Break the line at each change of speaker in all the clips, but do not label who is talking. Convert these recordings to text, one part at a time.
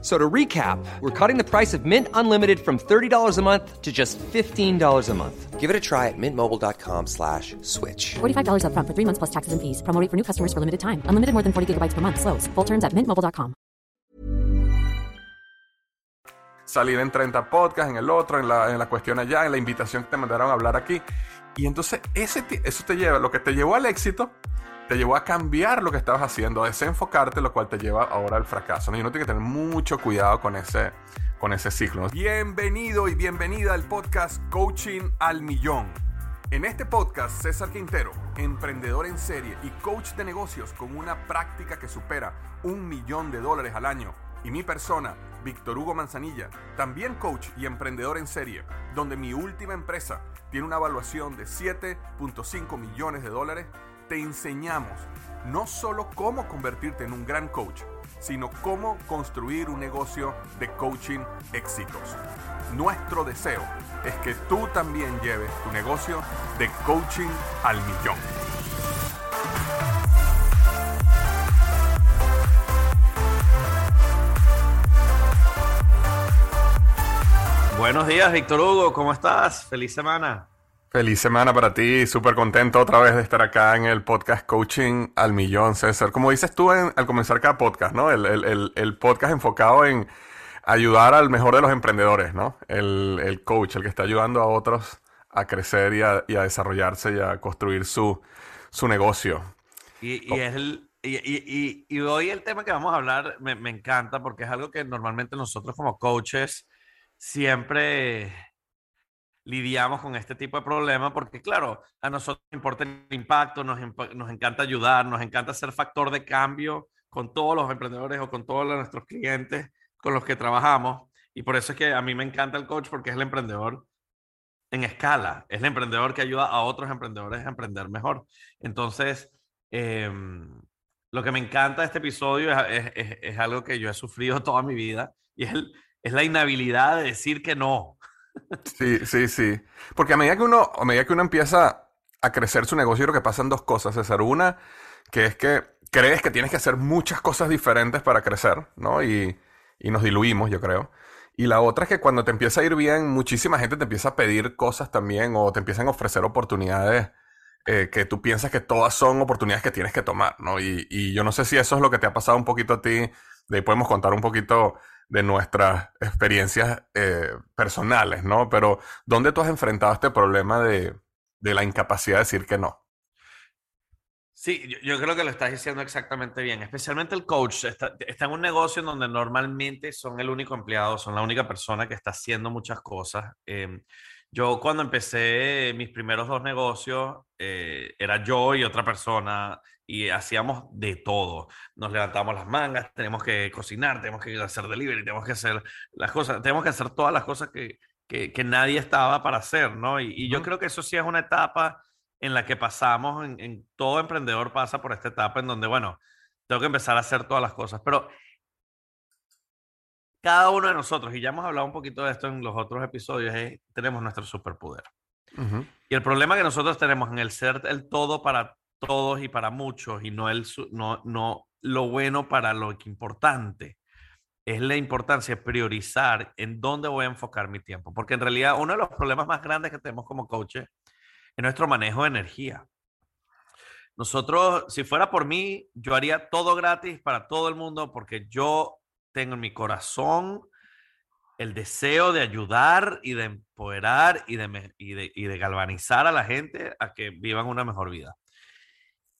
So to recap, we're cutting the price of Mint Unlimited from $30 a month to just $15 a month.
Give it a try at mintmobile.com slash switch.
$45 upfront for three months plus taxes and fees. Promo rate for new customers for limited time. Unlimited more than 40 gigabytes per month. Slows. Full terms at mintmobile.com.
Salir en 30 podcasts, en el otro, en la, en la cuestión allá, en la invitación que te mandaron a hablar aquí. Y entonces ese, eso te lleva, lo que te llevó al éxito, te llevó a cambiar lo que estabas haciendo, a desenfocarte, lo cual te lleva ahora al fracaso. ¿no? Y uno tiene que tener mucho cuidado con ese, con ese ciclo. Bienvenido y bienvenida al podcast Coaching al Millón. En este podcast, César Quintero, emprendedor en serie y coach de negocios con una práctica que supera un millón de dólares al año, y mi persona, Víctor Hugo Manzanilla, también coach y emprendedor en serie, donde mi última empresa tiene una evaluación de 7.5 millones de dólares, te enseñamos no solo cómo convertirte en un gran coach, sino cómo construir un negocio de coaching exitoso. Nuestro deseo es que tú también lleves tu negocio de coaching al millón.
Buenos días, Víctor Hugo, ¿cómo estás? Feliz semana.
Feliz semana para ti, súper contento otra vez de estar acá en el podcast Coaching al Millón, César. Como dices tú en- al comenzar cada podcast, ¿no? El, el- el- el podcast enfocado en ayudar al mejor de los emprendedores, ¿no? El, el coach, el que está ayudando a otros a crecer y a, y a desarrollarse y a construir su, su negocio.
Y, y es el- y- y hoy el tema que vamos a hablar me, me encanta porque es algo que normalmente nosotros como coaches siempre lidiamos con este tipo de problemas porque claro, a nosotros nos importa el impacto, nos, nos encanta ayudar, nos encanta ser factor de cambio con todos los emprendedores o con todos los- nuestros clientes con los que trabajamos. Y por eso es que a mí me encanta el coach porque es el emprendedor en escala. Es el emprendedor que ayuda a otros emprendedores a emprender mejor. Entonces, em, lo que me encanta de este episodio es- es- es algo que yo he sufrido toda mi vida y es, el- es la inhabilidad de decir que no.
Sí, sí, sí. Porque a medida que uno, a medida que uno empieza a crecer su negocio, creo que pasan dos cosas, César. Una, que es que crees que tienes que hacer muchas cosas diferentes para crecer, ¿no? Y, y nos diluimos, yo creo. Y la otra es que cuando te empieza a ir bien, muchísima gente te empieza a pedir cosas también o te empiezan a ofrecer oportunidades eh, que tú piensas que todas son oportunidades que tienes que tomar, ¿no? Y, y yo no sé si eso es lo que te ha pasado un poquito a ti. De ahí podemos contar un poquito de nuestras experiencias eh, personales, ¿no? Pero ¿dónde tú has enfrentado este problema de, de la incapacidad de decir que no?
Sí, yo, creo que lo estás diciendo exactamente bien. Especialmente el coach está, está en un negocio en donde normalmente son el único empleado, son la única persona que está haciendo muchas cosas. Em, yo cuando empecé mis primeros dos negocios, eh, era yo y otra persona y hacíamos de todo. Nos levantamos las mangas, tenemos que cocinar, tenemos que hacer delivery, tenemos que hacer las cosas, tenemos que hacer todas las cosas que, que, que nadie estaba para hacer, ¿no? Y, y yo creo que eso sí es una etapa en la que pasamos, en, en- todo emprendedor pasa por esta etapa en donde, bueno, tengo que empezar a hacer todas las cosas, pero cada uno de nosotros, y ya hemos hablado un poquito de esto en los otros episodios, es, tenemos nuestro superpoder.
Ujú.
Y el problema que nosotros tenemos en el ser el todo para todos y para muchos, y no, el, no, no lo bueno para lo que importante, es la importancia de priorizar en dónde voy a enfocar mi tiempo. Porque en realidad uno de los problemas más grandes que tenemos como coaches es nuestro manejo de energía. Nosotros, si fuera por mí, yo haría todo gratis para todo el mundo porque yo tengo en mi corazón el deseo de ayudar y de empoderar y de, y de, y de galvanizar a la gente a que vivan una mejor vida.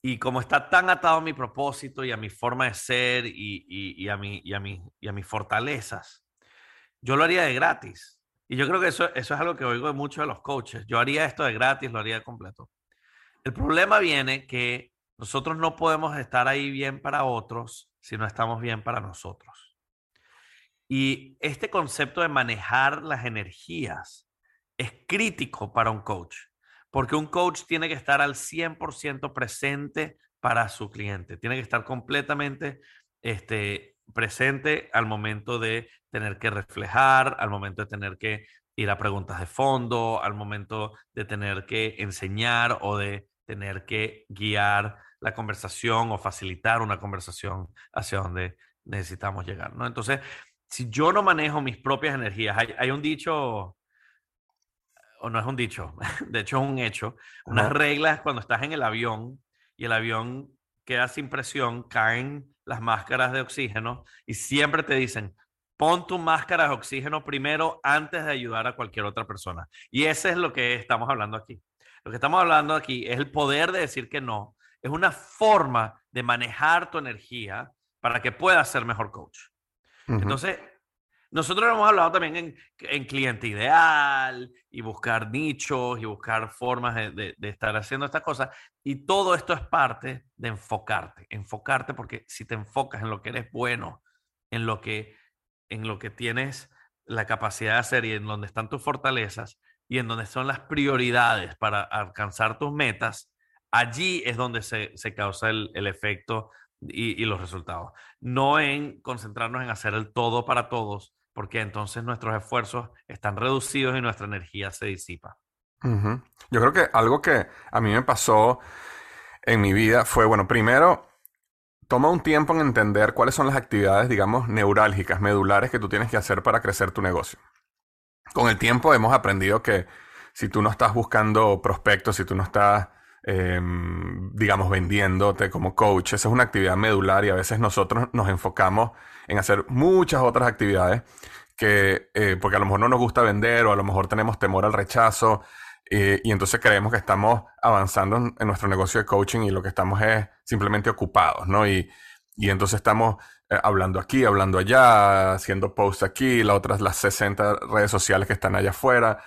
Y como está tan atado a mi propósito y a mi forma de ser y, a, mi, y, a, mi, y a mis fortalezas, yo lo haría de gratis. Y yo creo que eso, eso es algo que oigo de muchos de los coaches. Yo haría esto de gratis, lo haría de completo. El problema viene que nosotros no podemos estar ahí bien para otros si no estamos bien para nosotros. Y este concepto de manejar las energías es crítico para un coach, porque un coach tiene que estar al 100% presente para su cliente, tiene que estar completamente este, presente al momento de tener que reflejar, al momento de tener que ir a preguntas de fondo, al momento de tener que enseñar o de tener que guiar la conversación o facilitar una conversación hacia donde necesitamos llegar, ¿no? Entonces, si yo no manejo mis propias energías, hay, un dicho, o no es un dicho, de hecho es un hecho, unas reglas cuando estás en el avión y el avión queda sin presión, caen las máscaras de oxígeno y siempre te dicen, pon tu máscara de oxígeno primero antes de ayudar a cualquier otra persona. Y ese es lo que estamos hablando aquí. Lo que estamos hablando aquí es el poder de decir que no. Es una forma de manejar tu energía para que puedas ser mejor coach. Entonces, nosotros hemos hablado también en, cliente ideal y buscar nichos y buscar formas de, estar haciendo estas cosas. Y todo esto es parte de enfocarte, enfocarte porque si te enfocas en lo que eres bueno, en lo que, en lo que tienes la capacidad de hacer y en donde están tus fortalezas y en donde son las prioridades para alcanzar tus metas, allí es donde se, causa el, efecto y, y, los resultados. No en concentrarnos en hacer el todo para todos, porque entonces nuestros esfuerzos están reducidos y nuestra energía se disipa.
Yo creo que algo que a mí me pasó en mi vida fue, bueno, primero, toma un tiempo en entender cuáles son las actividades, digamos, neurálgicas, medulares que tú tienes que hacer para crecer tu negocio. Con el tiempo hemos aprendido que si tú no estás buscando prospectos, si tú no estás, em, digamos, vendiéndote como coach, esa es una actividad medular y a veces nosotros nos enfocamos en hacer muchas otras actividades que, eh, porque a lo mejor no nos gusta vender o a lo mejor tenemos temor al rechazo eh, y entonces creemos que estamos avanzando en, nuestro negocio de coaching y lo que estamos es simplemente ocupados, ¿no? Y, y entonces estamos eh, hablando aquí, hablando allá, haciendo posts aquí, las otras, las 60 redes sociales que están allá afuera,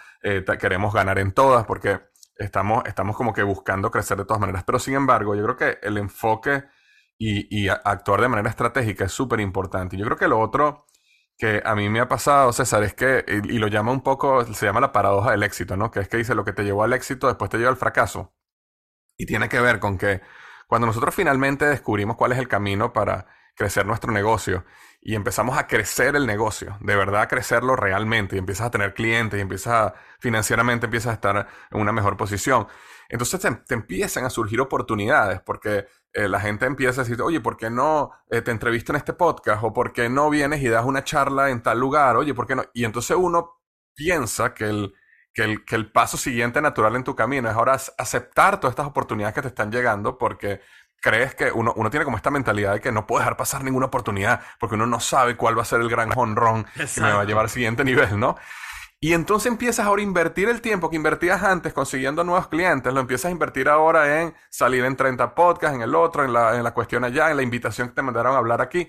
queremos ganar en todas porque estamos, estamos como que buscando crecer de todas maneras. Pero sin embargo, yo creo que el enfoque y, actuar de manera estratégica es súper importante. Yo creo que lo otro que a mí me ha pasado, César, es que, y, lo llama un poco, se llama la paradoja del éxito, ¿no? Que es que dice lo que te llevó al éxito, después te lleva al fracaso. Y tiene que ver con que cuando nosotros finalmente descubrimos cuál es el camino para crecer nuestro negocio y empezamos a crecer el negocio, de verdad a crecerlo realmente, y empiezas a tener clientes y empiezas a, financieramente empiezas a estar en una mejor posición. Entonces te empiezan a surgir oportunidades porque eh, la gente empieza a decir, oye, ¿por qué no eh, te entrevisto en este podcast? ¿O por qué no vienes y das una charla en tal lugar? Oye, ¿por qué no? Y entonces uno piensa que el, que el, que el paso siguiente natural en tu camino es ahora aceptar todas estas oportunidades que te están llegando porque crees que uno, uno tiene como esta mentalidad de que no puede dejar pasar ninguna oportunidad porque uno no sabe cuál va a ser el gran honrón que me va a llevar al siguiente nivel, ¿no? Y entonces empiezas ahora a invertir el tiempo que invertías antes consiguiendo nuevos clientes, lo empiezas a invertir ahora en salir en 30 podcasts, en el otro, en la, en la cuestión allá, en la invitación que te mandaron a hablar aquí.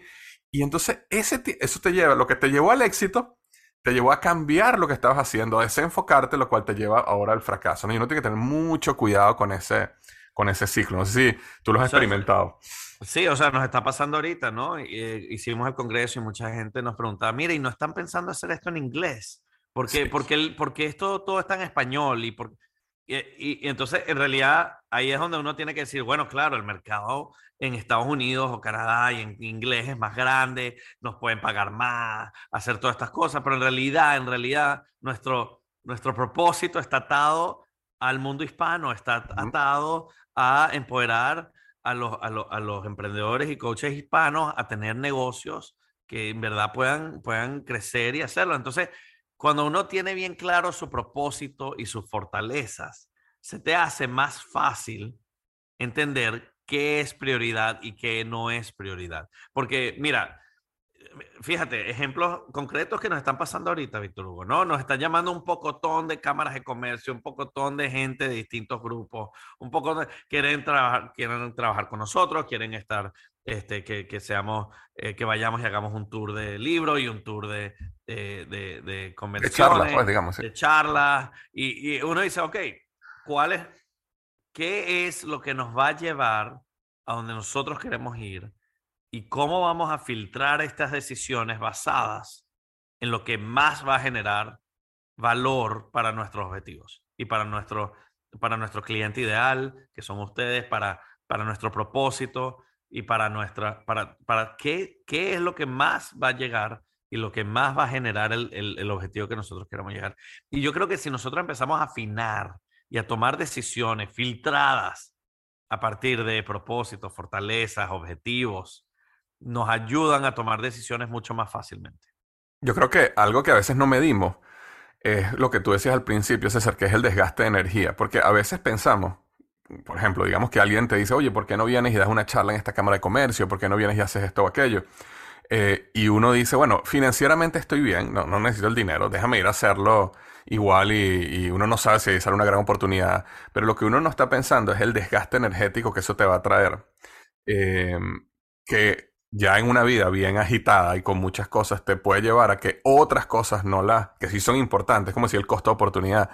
Y entonces ese, eso te lleva, lo que te llevó al éxito, te llevó a cambiar lo que estabas haciendo, a desenfocarte, lo cual te lleva ahora al fracaso. ¿no? Y uno tiene que tener mucho cuidado con ese, con ese ciclo. No sé si tú lo has experimentado.
Sí, o sea, nos está pasando ahorita, ¿no? Eh, hicimos el congreso y mucha gente nos preguntaba, mire, ¿y no están pensando hacer esto en inglés? Porque, porque, el, porque esto todo está en español y, por, y, entonces en realidad ahí es donde uno tiene que decir, bueno, claro, el mercado en Estados Unidos o Canadá y en inglés es más grande, nos pueden pagar más, hacer todas estas cosas, pero en realidad, en realidad, nuestro, nuestro propósito está atado al mundo hispano, está atado a empoderar a los, a, los, a los emprendedores y coaches hispanos a tener negocios que en verdad puedan, puedan crecer y hacerlo. Entonces, cuando uno tiene bien claro su propósito y sus fortalezas, se te hace más fácil entender qué es prioridad y qué no es prioridad. Porque, mira, fíjate, ejemplos concretos que nos están pasando ahorita, Víctor Hugo, ¿no? Nos están llamando un pocotón de cámaras de comercio, un pocotón de gente de distintos grupos, un poco de, quieren trabajar, quieren trabajar con nosotros, quieren estar este, que, que seamos, eh, que vayamos y hagamos un tour de libro y un tour de, de, de, de conversaciones. De charlas, pues, digamos. De charlas. Y, y, uno dice, ok, ¿cuál es, qué es lo que nos va a llevar a donde nosotros queremos ir? ¿Y cómo vamos a filtrar estas decisiones basadas en lo que más va a generar valor para nuestros objetivos y para nuestro, para nuestro cliente ideal, que son ustedes, para, para nuestro propósito, y para nuestra, para, para qué, qué es lo que más va a llegar y lo que más va a generar el, el, el objetivo que nosotros queremos llegar. Y yo creo que si nosotros empezamos a afinar y a tomar decisiones filtradas a partir de propósitos, fortalezas, objetivos, nos ayudan a tomar decisiones mucho más fácilmente.
Yo creo que algo que a veces no medimos es lo que tú decías al principio, César, que es el desgaste de energía, porque a veces pensamos, por ejemplo, digamos que alguien te dice, oye, ¿por qué no vienes y das una charla en esta Cámara de Comercio? ¿Por qué no vienes y haces esto o aquello? Eh, y uno dice, bueno, financieramente estoy bien, no, no necesito el dinero, déjame ir a hacerlo igual y, uno no sabe si sale una gran oportunidad, pero lo que uno no está pensando es el desgaste energético que eso te va a traer. Eh, que ya en una vida bien agitada y con muchas cosas te puede llevar a que otras cosas no las, que sí son importantes, como si el costo de oportunidad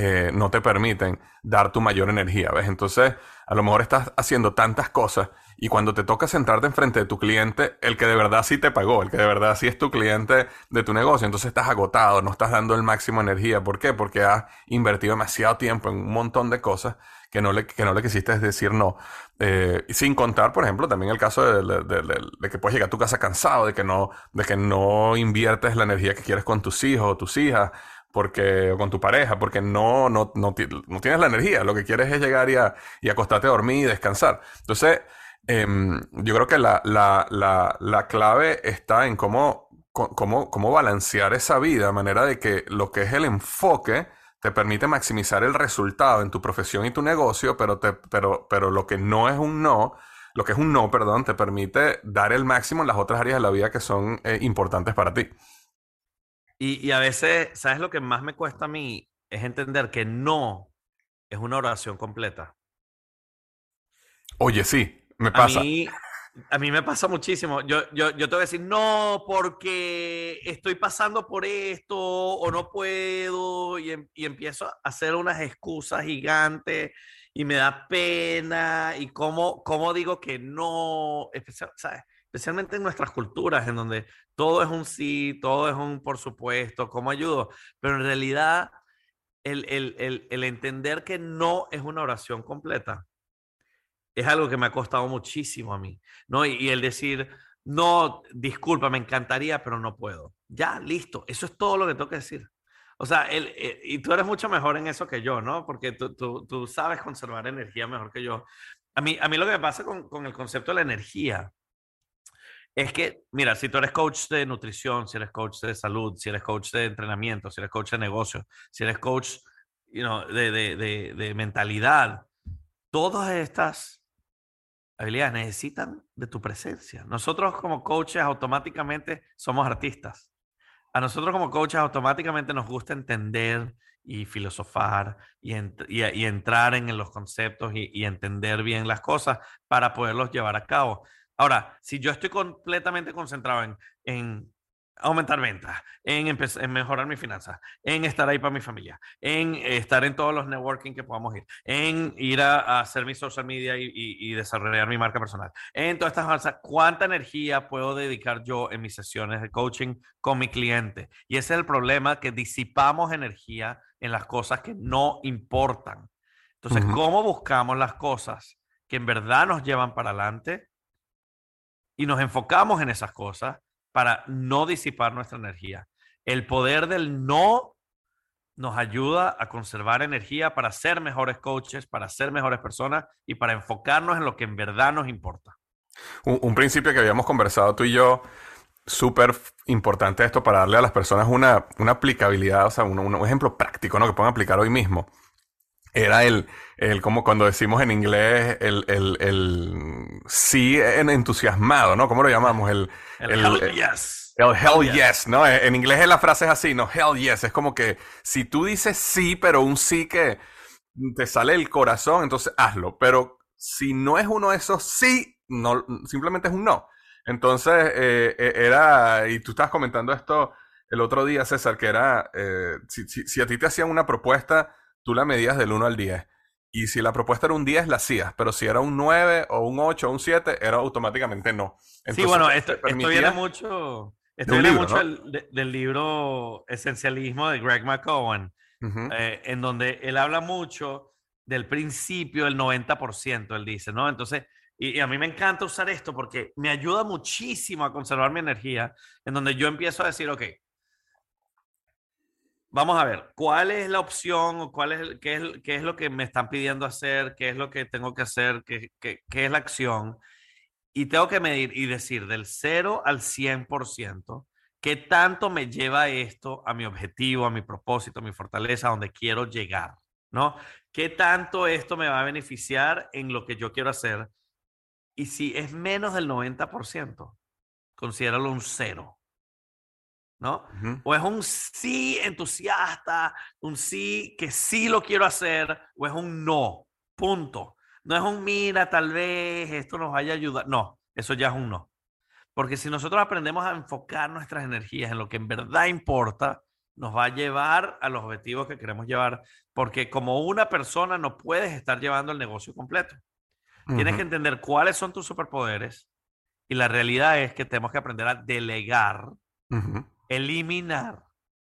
eh, no te permiten dar tu mayor energía, ¿ves? Entonces, a lo mejor estás haciendo tantas cosas y cuando te toca sentarte enfrente de tu cliente, el que de verdad sí te pagó, el que de verdad sí es tu cliente de tu negocio, entonces estás agotado, no estás dando el máximo energía. ¿Por qué? Porque has invertido demasiado tiempo en un montón de cosas que no le, que no le quisiste decir no. Eh, sin contar, por ejemplo, también el caso de, que puedes llegar a tu casa cansado, de que no, de que no inviertes la energía que quieres con tus hijos o tus hijas, porque, o con tu pareja, porque no, no, no, tienes la energía. Lo que quieres es llegar y, a, y acostarte a dormir y descansar. Entonces, eh, yo creo que la, la, la, la clave está en cómo, cómo, cómo balancear esa vida, de manera de que lo que es el enfoque te permite maximizar el resultado en tu profesión y tu negocio, pero, te, pero, pero lo que no es un no, lo que es un no, perdón, te permite dar el máximo en las otras áreas de la vida que son eh, importantes para ti.
Y, y, a veces, ¿sabes lo que más me cuesta a mí? Es entender que no es una oración completa.
Oye, sí, me pasa.
A mí, a mí me pasa muchísimo. Yo, yo, yo te voy a decir, no, porque estoy pasando por esto o no puedo y, em, y empiezo a hacer unas excusas gigantes y me da pena y cómo, cómo digo que no, ¿sabes? Especialmente en nuestras culturas, en donde todo es un sí, todo es un por supuesto, cómo ayudo, pero en realidad el, el, el, entender que no es una oración completa es algo que me ha costado muchísimo a mí, ¿no? Y, el decir, no, disculpa, me encantaría, pero no puedo. Ya, listo, eso es todo lo que tengo que decir. O sea, el, eh, y tú eres mucho mejor en eso que yo, ¿no? Porque tú, tú, tú, sabes conservar energía mejor que yo. A mí, a mí lo que me pasa con, con el concepto de la energía es que, mira, si tú eres coach de nutrición, si eres coach de salud, si eres coach de entrenamiento, si eres coach de negocio, si eres coach you de, de, de, de mentalidad, todas estas habilidades necesitan de tu presencia. Nosotros como coaches automáticamente somos artistas. A nosotros como coaches automáticamente nos gusta entender y filosofar y, y, y entrar en los conceptos y, y, entender bien las cosas para poderlos llevar a cabo. Ahora, si yo estoy completamente concentrado en, en aumentar ventas, en, en, mejorar mis finanzas, en estar ahí para mi familia, en estar en todos los networking que podamos ir, en ir a, a hacer mi social media y, y, y, desarrollar mi marca personal, en todas estas cosas, ¿cuánta energía puedo dedicar yo en mis sesiones de coaching con mi cliente? Y ese es el problema, que disipamos energía en las cosas que no importan. Entonces, uh -huh. ¿cómo buscamos las cosas que en verdad nos llevan para adelante? Y nos enfocamos en esas cosas para no disipar nuestra energía. El poder del no nos ayuda a conservar energía para ser mejores coaches, para ser mejores personas y para enfocarnos en lo que en verdad nos importa.
Un, principio que habíamos conversado tú y yo, súper importante esto para darle a las personas una, una aplicabilidad, o sea, un, un, ejemplo práctico, ¿no? Que puedan aplicar hoy mismo. Era el, el como cuando decimos en inglés, el, el, el sí en entusiasmado, ¿no? ¿Cómo lo llamamos? El,
el, el hell yes.
El hell yes. yes, ¿no? En inglés la frase es así, ¿no? Hell yes. Es como que si tú dices sí, pero un sí que te sale el corazón, entonces hazlo. Pero si no es uno de esos sí, no, simplemente es un no. Entonces, eh, era, y tú estabas comentando esto el otro día, César, que era, eh, si, si, si a ti te hacían una propuesta, tú la medías del 1 al 10. Y si la propuesta era un 10, la hacías. Pero si era un 9 o un 8 o un 7, era automáticamente no.
Entonces, sí, bueno, esto, esto viene mucho, esto viene libro, mucho ¿no? el, de, del libro Esencialismo de Greg McCowan, uh -huh. eh, en donde él habla mucho del principio del 90%, él dice, ¿no? Entonces, Y, y a mí me encanta usar esto porque me ayuda muchísimo a conservar mi energía, en donde yo empiezo a decir, ok, vamos a ver, ¿cuál es la opción o cuál es, qué, es, qué es lo que me están pidiendo hacer? ¿Qué es lo que tengo que hacer? ¿Qué, qué, qué es la acción? Y tengo que medir y decir del 0 al 100%, ¿qué tanto me lleva esto a mi objetivo, a mi propósito, a mi fortaleza, a donde quiero llegar? ¿No? ¿Qué tanto esto me va a beneficiar en lo que yo quiero hacer? Y si es menos del 90%, considéralo un cero. ¿No?
Ujú.
O es un sí entusiasta, un sí que sí lo quiero hacer, o es un no, punto. No es un mira, tal vez esto nos vaya a ayudar. No, eso ya es un no. Porque si nosotros aprendemos a enfocar nuestras energías en lo que en verdad importa, nos va a llevar a los objetivos que queremos llevar. Porque como una persona no puedes estar llevando el negocio completo. Tienes que entender cuáles son tus superpoderes. Y la realidad es que tenemos que aprender a delegar
Ujú.
Eliminar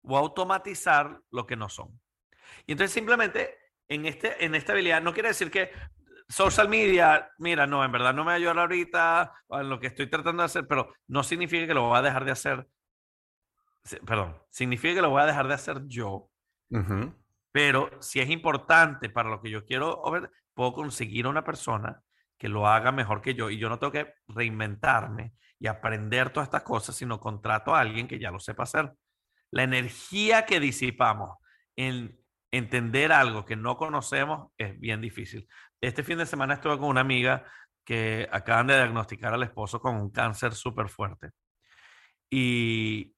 o automatizar lo que no son. Y entonces simplemente en, este, en esta habilidad no quiere decir que social media, mira, no, en verdad no me va a ayudar ahorita en lo que estoy tratando de hacer, pero no significa que lo voy a dejar de hacer. Perdón, significa que lo voy a dejar de hacer yo, pero si es importante para lo que yo quiero, puedo conseguir a una persona que lo haga mejor que yo y yo no tengo que reinventarme y aprender todas estas cosas, sino contrato a alguien que ya lo sepa hacer. La energía que disipamos en entender algo que no conocemos es bien difícil. Este fin de semana estuve con una amiga que acaban de diagnosticar al esposo con un cáncer súper fuerte. Y,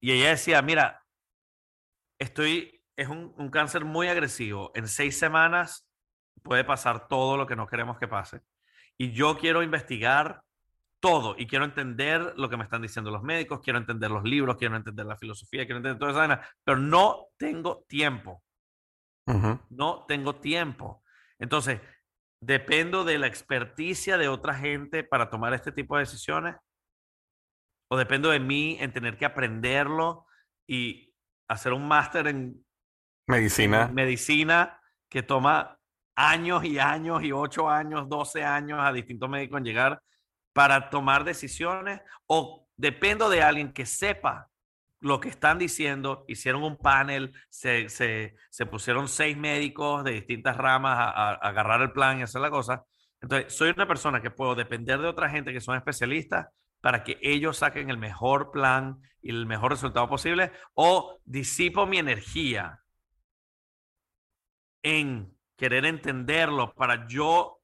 y ella decía, mira, estoy, es un, un cáncer muy agresivo. En seis semanas puede pasar todo lo que no queremos que pase. Y yo quiero investigar todo y quiero entender lo que me están diciendo los médicos, quiero entender los libros, quiero entender la filosofía, quiero entender toda esa vaina, pero no tengo tiempo, no tengo tiempo. Entonces, dependo de la experticia de otra gente para tomar este tipo de decisiones o dependo de mí en tener que aprenderlo y hacer un máster en
Medicina.
medicina que toma años y años y ocho años, 12 años a distintos médicos en llegar para tomar decisiones o dependo de alguien que sepa lo que están diciendo, hicieron un panel, se, se, pusieron seis médicos de distintas ramas a, a- a agarrar el plan y hacer la cosa. Entonces, soy una persona que puedo depender de otra gente que son especialistas para que ellos saquen el mejor plan y el mejor resultado posible o disipo mi energía en querer entenderlo para yo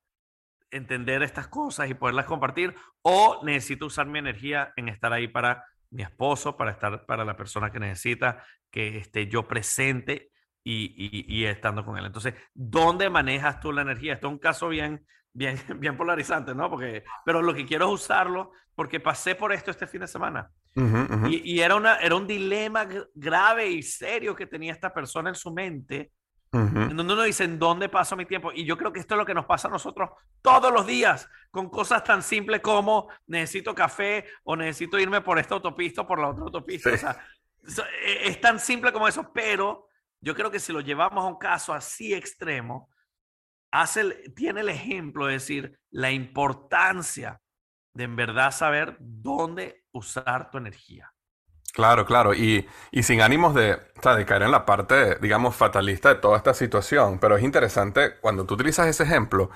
entender estas cosas y poderlas compartir o necesito usar mi energía en estar ahí para mi esposo, para estar para la persona que necesita que esté yo presente y, y- y estando con él. Entonces, ¿dónde manejas tú la energía? Esto es un caso bien, bien, bien polarizante, ¿no? Porque, pero lo que quiero es usarlo porque pasé por esto este fin de semana. Y, y era, una, era un dilema gr- grave y serio que tenía esta persona en su mente
Ujú.
en donde uno dice, ¿en dónde paso mi tiempo? Y yo creo que esto es lo que nos pasa a nosotros todos los días, con cosas tan simples como necesito café o necesito irme por esta autopista o por la otra autopista.
Sí.
O sea, e- es tan simple como eso, pero yo creo que si lo llevamos a un caso así extremo, hace el- tiene el ejemplo de decir la importancia de en verdad saber dónde usar tu energía.
Claro, claro, y, y sin ánimos de, o de caer en la parte, digamos, fatalista de toda esta situación, pero es interesante cuando tú utilizas ese ejemplo,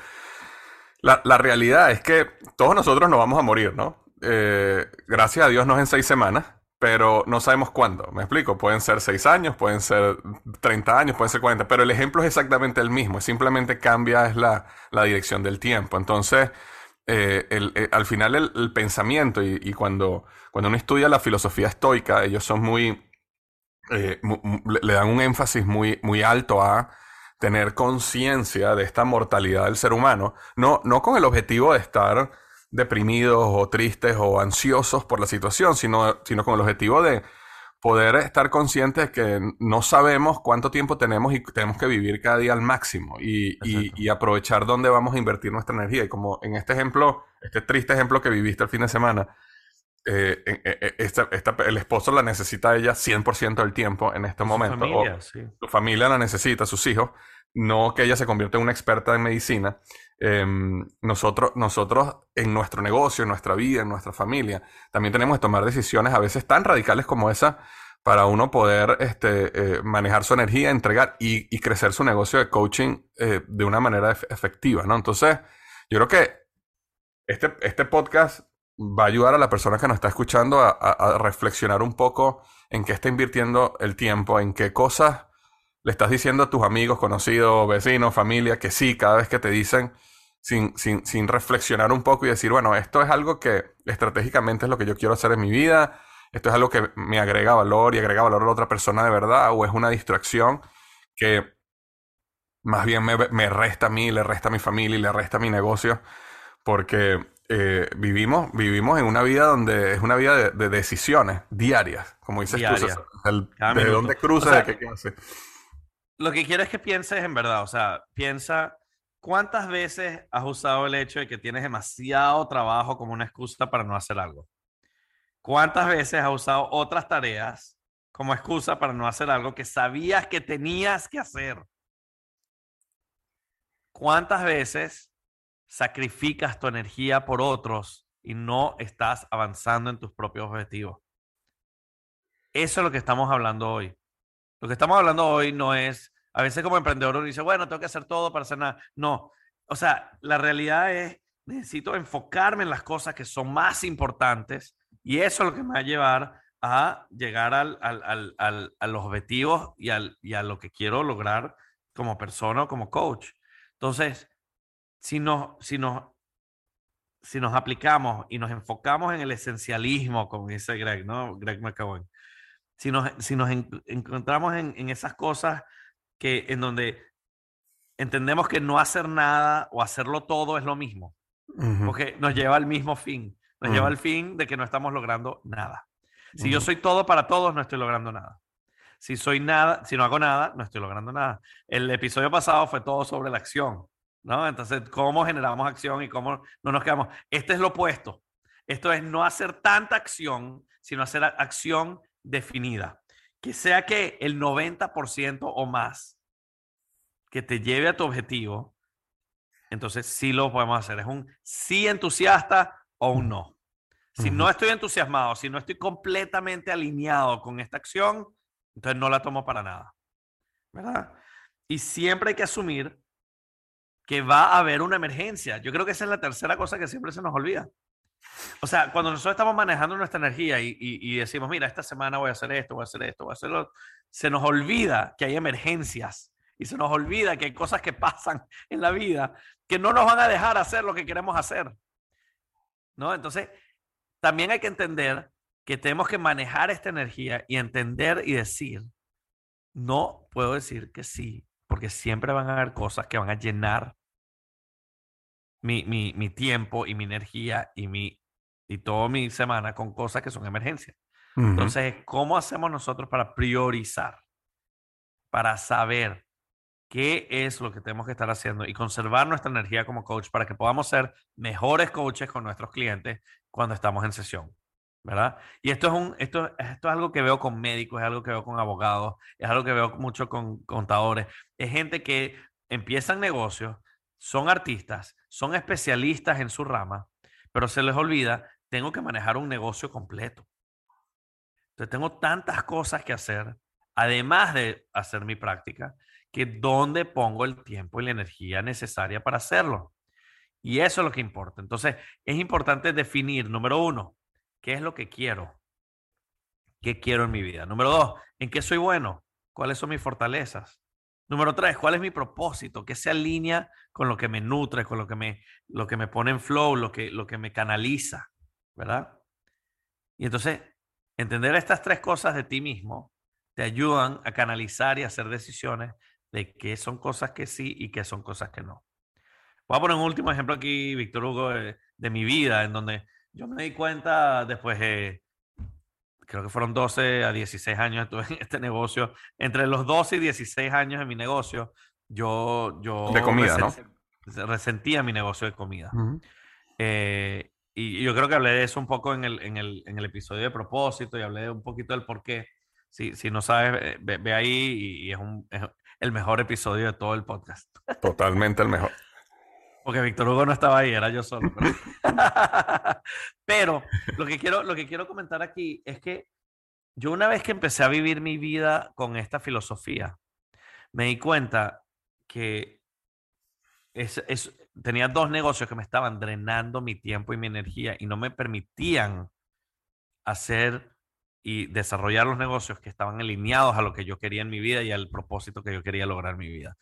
la, la realidad es que todos nosotros nos vamos a morir, ¿no? Eh, gracias a Dios no es en seis semanas, pero no sabemos cuándo, me explico, pueden ser seis años, pueden ser 30 años, pueden ser 40, pero el ejemplo es exactamente el mismo, simplemente cambia es la, la dirección del tiempo, entonces eh, eh, al final el, pensamiento y, cuando, cuando uno estudia la filosofía estoica, ellos son muy, eh, le dan un énfasis muy, muy alto a tener conciencia de esta mortalidad del ser humano, no, no con el objetivo de estar deprimidos o tristes o ansiosos por la situación, sino, sino con el objetivo de poder estar conscientes de que no sabemos cuánto tiempo tenemos y tenemos que vivir cada día al máximo y, y- aprovechar dónde vamos a invertir nuestra energía. Y como en este ejemplo, este triste ejemplo que viviste el fin de semana, eh, eh, eh, esta- esta- el esposo la necesita a ella 100% del tiempo en este
Su
momento. o-
familia, sí.
su familia la necesita, sus hijos, no que ella se convierta en una experta en medicina. Em, nosotros, nosotros en nuestro negocio, en nuestra vida, en nuestra familia, también tenemos que tomar decisiones a veces tan radicales como esa para uno poder este, eh, manejar su energía, entregar y, crecer su negocio de coaching eh, de una manera efectiva, ¿no? Entonces, yo creo que este, este podcast va a ayudar a la persona que nos está escuchando a, reflexionar un poco en qué está invirtiendo el tiempo, en qué cosas le estás diciendo a tus amigos, conocidos, vecinos, familia, que sí, cada vez que te dicen, sin, sin, sin reflexionar un poco y decir, bueno, esto es algo que estratégicamente es lo que yo quiero hacer en mi vida, esto es algo que me agrega valor y agrega valor a la otra persona de verdad, o es una distracción que más bien me, me resta a mí, le resta a mi familia y le resta a mi negocio, porque eh, vivimos, vivimos en una vida donde es una vida de, decisiones diarias, como dices tú, de dónde cruza, de qué hace.
Lo que quiero es que pienses en verdad, o sea, piensa cuántas veces has usado el hecho de que tienes demasiado trabajo como una excusa para no hacer algo. ¿Cuántas veces has usado otras tareas como excusa para no hacer algo que sabías que tenías que hacer? ¿Cuántas veces sacrificas tu energía por otros y no estás avanzando en tus propios objetivos. Eso es lo que estamos hablando hoy. Lo que estamos hablando hoy no es, a veces como emprendedor uno dice, bueno, tengo que hacer todo para hacer nada. No, o sea, la realidad es, necesito enfocarme en las cosas que son más importantes y eso es lo que me va a llevar a llegar al, al, al, a los objetivos y, y a lo que quiero lograr como persona o como coach. Entonces, si nos, si nos, si nos aplicamos y nos enfocamos en el esencialismo, como dice Greg, ¿no? Greg McCowan, si nos, si nos encontramos en, en, esas cosas que, en donde entendemos que no hacer nada o hacerlo todo es lo mismo, porque nos lleva al mismo fin, nos lleva al fin de que no estamos logrando nada. Si yo soy todo para todos, no estoy logrando nada. Si soy nada, si no hago nada, no estoy logrando nada. El episodio pasado fue todo sobre la acción. ¿no? Entonces, ¿cómo generamos acción y cómo no nos quedamos? Este es lo opuesto. Esto es no hacer tanta acción, sino hacer acción definida. Que sea que el 90% o más que te lleve a tu objetivo, entonces sí lo podemos hacer. Es un sí entusiasta o un no. Si no estoy entusiasmado, si no estoy completamente alineado con esta acción, entonces no la tomo para nada. ¿Verdad? Y siempre hay que asumir que va a haber una emergencia. Yo creo que esa es la tercera cosa que siempre se nos olvida. O sea, cuando nosotros estamos manejando nuestra energía y, decimos, mira, esta semana voy a hacer esto, voy a hacer esto, voy a hacerlo, se nos olvida que hay emergencias y se nos olvida que hay cosas que pasan en la vida que no nos van a dejar hacer lo que queremos hacer. ¿No? Entonces, también hay que entender que tenemos que manejar esta energía y entender y decir, no puedo decir que sí porque siempre van a haber cosas que van a llenar mi, mi, mi tiempo y mi energía y, mi, y toda mi semana con cosas que son emergencias. Entonces, ¿cómo hacemos nosotros para priorizar? Para saber qué es lo que tenemos que estar haciendo y conservar nuestra energía como coach para que podamos ser mejores coaches con nuestros clientes cuando estamos en sesión. ¿verdad? Y esto es, un, esto, esto es algo que veo con médicos, es algo que veo con abogados, es algo que veo mucho con contadores. Es gente que empiezan negocios, son artistas, son especialistas en su rama, pero se les olvida, tengo que manejar un negocio completo. Entonces tengo tantas cosas que hacer, además de hacer mi práctica, que dónde pongo el tiempo y la energía necesaria para hacerlo. Y eso es lo que importa. Entonces, es importante definir, número uno, ¿Qué es lo que quiero? ¿Qué quiero en mi vida? Número dos, ¿en qué soy bueno? ¿Cuáles son mis fortalezas? Número tres, ¿cuál es mi propósito? ¿Qué se alinea con lo que me nutre, con lo que me, lo que me pone en flow, lo que, lo que me canaliza? ¿Verdad? Y entonces, entender estas tres cosas de ti mismo te ayudan a canalizar y a hacer decisiones de qué son cosas que sí y qué son cosas que no. Voy a poner un último ejemplo aquí, Víctor Hugo, de, de mi vida, en donde yo me di cuenta después, de, creo que fueron 12 a 16 años estuve en este negocio. Entre los 12 y 16 años en mi negocio, yo... yo
de comida,
¿no? Resentía mi negocio de comida. Eh, y yo creo que hablé de eso un poco en el, en el, en el episodio de propósito y hablé un poquito del por qué. Si, si no sabes, ve, ahí y, es, un, es el mejor episodio de todo el podcast.
Totalmente el mejor.
Porque Víctor Hugo no estaba ahí, era yo solo. Pero, lo, que quiero, lo que quiero comentar aquí es que yo una vez que empecé a vivir mi vida con esta filosofía, me di cuenta que tenía dos negocios que me estaban drenando mi tiempo y mi energía y no me permitían hacer y desarrollar los negocios que estaban alineados a lo que yo quería en mi vida y al propósito que yo quería lograr en mi vida.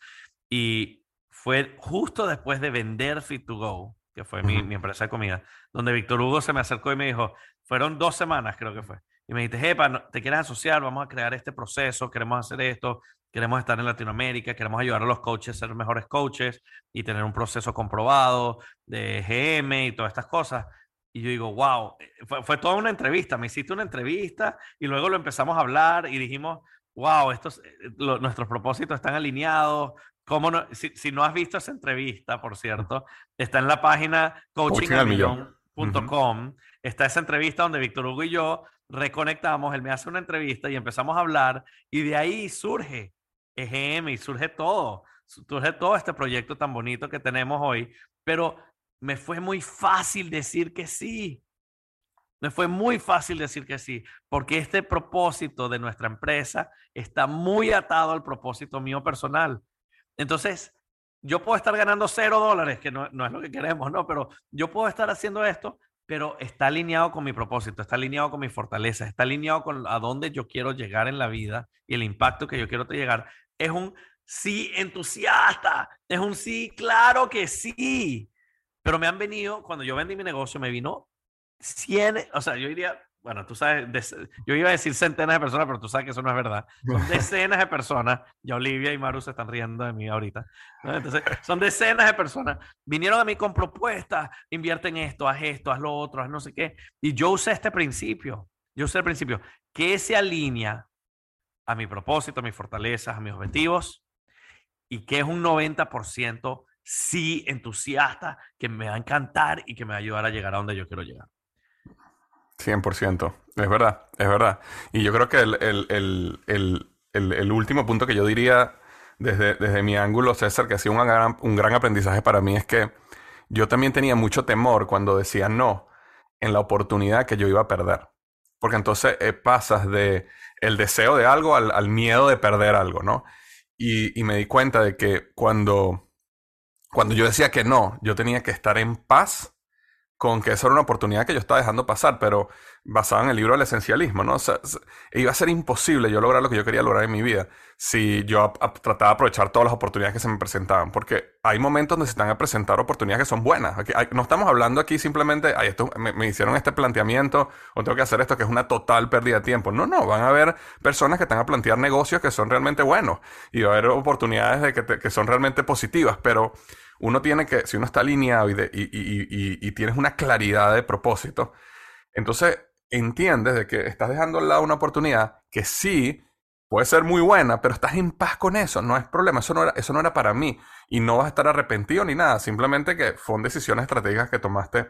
Y fue justo después de vender Fit2Go, que fue mi, mi, empresa de comida, donde Víctor Hugo se me acercó y me dijo, fueron dos semanas creo que fue, y me dijiste, Epa, ¿te quieres asociar? Vamos a crear este proceso, queremos hacer esto, queremos estar en Latinoamérica, queremos ayudar a los coaches a ser mejores coaches y tener un proceso comprobado de GM y todas estas cosas. Y yo digo, wow, eh, fue, fue, toda una entrevista, me hiciste una entrevista y luego lo empezamos a hablar y dijimos, wow, estos, eh, lo, nuestros propósitos están alineados. ¿Cómo no? Si, si, no has visto esa entrevista, por cierto, está en la página coachingalmillón.com. Uh -huh. Está esa entrevista donde Víctor Hugo y yo reconectamos, él me hace una entrevista y empezamos a hablar y de ahí surge EGM y surge todo, surge todo este proyecto tan bonito que tenemos hoy, pero me fue muy fácil decir que sí. Me fue muy fácil decir que sí, porque este propósito de nuestra empresa está muy atado al propósito mío personal. Entonces, yo puedo estar ganando cero dólares, que no, no, es lo que queremos, ¿no? Pero yo puedo estar haciendo esto, pero está alineado con mi propósito, está alineado con mi fortaleza, está alineado con a dónde yo quiero llegar en la vida y el impacto que yo quiero llegar. Es un sí entusiasta, es un sí, claro que sí. Pero me han venido, cuando yo vendí mi negocio, me vino 100, o sea, yo diría, bueno, tú sabes, yo iba a decir centenas de personas, pero tú sabes que eso no es verdad. Son decenas de personas, ya Olivia y Maru se están riendo de mí ahorita. ¿no? Entonces, son decenas de personas. Vinieron a mí con propuestas, invierte en esto, haz esto, haz lo otro, haz no sé qué. Y yo usé este principio, yo usé el principio, que se alinea a mi propósito, a mis fortalezas, a mis objetivos, y que es un 90% sí entusiasta, que me va a encantar y que me va a ayudar a llegar a donde yo quiero llegar.
100%, es verdad, es verdad. Y yo creo que el, el, el, el, último punto que yo diría desde, desde mi ángulo, César, que ha sido un gran, un gran aprendizaje para mí, es que yo también tenía mucho temor cuando decía no en la oportunidad que yo iba a perder. Porque entonces eh, pasas de el deseo de algo al, al miedo de perder algo, ¿no? Y, y, me di cuenta de que cuando, cuando yo decía que no, yo tenía que estar en paz con que esa era una oportunidad que yo estaba dejando pasar, pero basada en el libro del esencialismo, ¿no? O sea, iba a ser imposible yo lograr lo que yo quería lograr en mi vida si yo trataba de aprovechar todas las oportunidades que se me presentaban, porque hay momentos donde se están a presentar oportunidades que son buenas. No estamos hablando aquí simplemente, ay, esto, me, hicieron este planteamiento o tengo que hacer esto que es una total pérdida de tiempo. No, no, van a haber personas que están a plantear negocios que son realmente buenos y va a haber oportunidades de que, que son realmente positivas, pero uno tiene que, si uno está alineado y, de, y, y, y, tienes una claridad de propósito, entonces entiendes de que estás dejando al lado una oportunidad que sí puede ser muy buena, pero estás en paz con eso, no es problema, eso no era, eso no era para mí y no vas a estar arrepentido ni nada, simplemente que fueron decisiones estratégicas que tomaste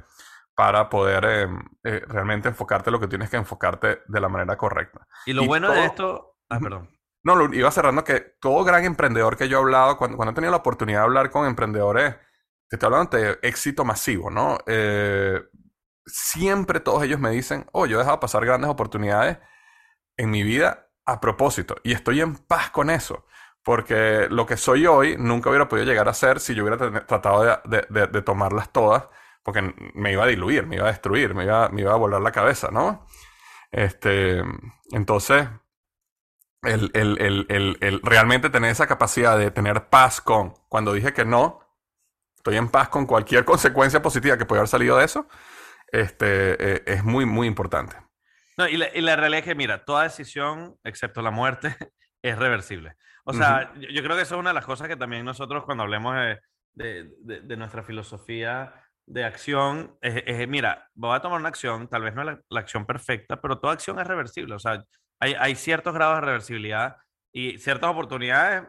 para poder eh, eh, realmente enfocarte lo que tienes que enfocarte de la manera correcta.
Y lo bueno todo, de esto... Ah, perdón.
No, lo iba cerrando que todo gran emprendedor que yo he hablado, cuando, cuando he tenido la oportunidad de hablar con emprendedores, te estoy hablando de éxito masivo, ¿no? Eh, siempre todos ellos me dicen, oh, yo he dejado pasar grandes oportunidades en mi vida a propósito y estoy en paz con eso. Porque lo que soy hoy nunca hubiera podido llegar a ser si yo hubiera tratado de, de, de, tomarlas todas, porque me iba a diluir, me iba a destruir, me iba, me iba a volar la cabeza, ¿no? Este, entonces, el, el, el, el, realmente tener esa capacidad de tener paz con, cuando dije que no, estoy en paz con cualquier consecuencia positiva que pueda haber salido de eso, este, eh, es muy, muy importante.
No, y, la, y, la, realidad es que, mira, toda decisión, excepto la muerte, es reversible. O sea, uh -huh. yo, yo, creo que eso es una de las cosas que también nosotros cuando hablemos de, de, de, de nuestra filosofía de acción, es, es, mira, voy a tomar una acción, tal vez no es la, la acción perfecta, pero toda acción es reversible. O sea, hay, hay, ciertos grados de reversibilidad y ciertas oportunidades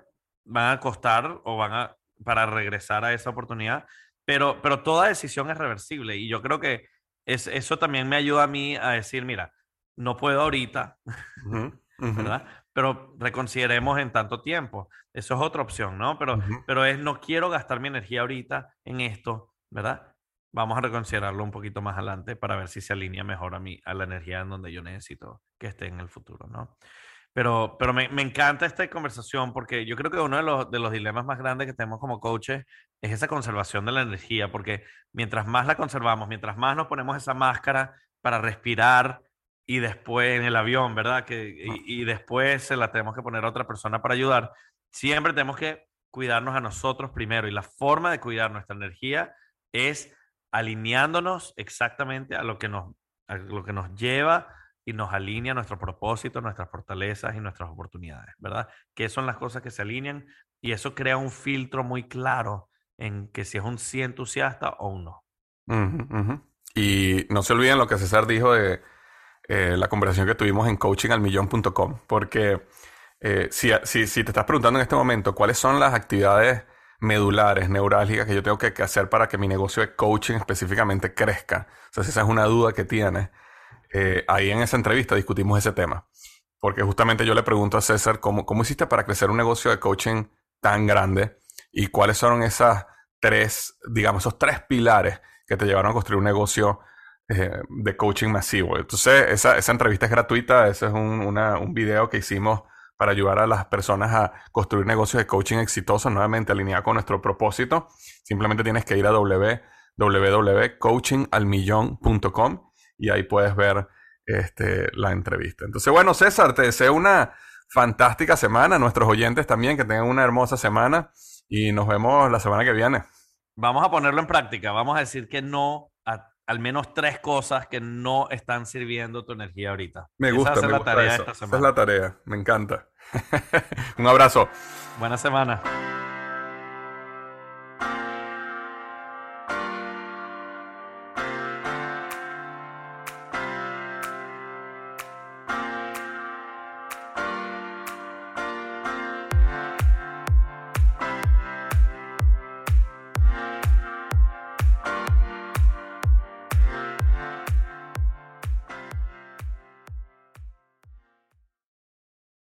van a costar o van a para regresar a esa oportunidad, pero, pero toda decisión es reversible y yo creo que es, eso también me ayuda a mí a decir, mira, no puedo ahorita, uh -huh, uh -huh. ¿verdad? pero reconsideremos en tanto tiempo. Eso es otra opción, ¿no? Pero, pero es, no quiero gastar mi energía ahorita en esto, ¿verdad? Vamos a reconsiderarlo un poquito más adelante para ver si se alinea mejor a mí, a la energía en donde yo necesito que esté en el futuro, ¿no? Pero, pero me, me encanta esta conversación porque yo creo que uno de los, de los dilemas más grandes que tenemos como coaches es esa conservación de la energía, porque mientras más la conservamos, mientras más nos ponemos esa máscara para respirar y después en el avión, ¿verdad? Que, y, y después se la tenemos que poner a otra persona para ayudar, siempre tenemos que cuidarnos a nosotros primero y la forma de cuidar nuestra energía es alineándonos exactamente a lo que nos, a lo que nos lleva y nos alinea a nuestro propósito, nuestras fortalezas y nuestras oportunidades, ¿verdad? Que son las cosas que se alinean y eso crea un filtro muy claro en que si es un sí entusiasta o un no.
Y no se olviden lo que César dijo de eh, la conversación que tuvimos en coachingalmillón.com, porque eh, si, si, si te estás preguntando en este momento cuáles son las actividades medulares, neurálgicas que yo tengo que, hacer para que mi negocio de coaching específicamente crezca, o sea, si esa es una duda que tienes, eh, ahí en esa entrevista discutimos ese tema. Porque justamente yo le pregunto a César cómo, cómo hiciste para crecer un negocio de coaching tan grande y cuáles son esas tres, digamos, esos tres pilares que te llevaron a construir un negocio eh, de coaching masivo. Entonces, esa, esa entrevista es gratuita, ese es un, un video que hicimos para ayudar a las personas a construir negocios de coaching exitosos, nuevamente alineado con nuestro propósito. Simplemente tienes que ir a www.coachingalmillón.com y ahí puedes ver este, la entrevista. Entonces, bueno, César, te deseo una fantástica semana. Nuestros oyentes también, que tengan una hermosa semana y nos vemos la semana que viene.
Vamos a ponerlo en práctica, vamos a decir que no al menos tres cosas que no están sirviendo tu energía ahorita.
Me
Esa
gusta,
va a ser
me
la
gusta
tarea de
eso.
esta
Esa es
semana.
la tarea, me encanta. Un abrazo.
Buena semana.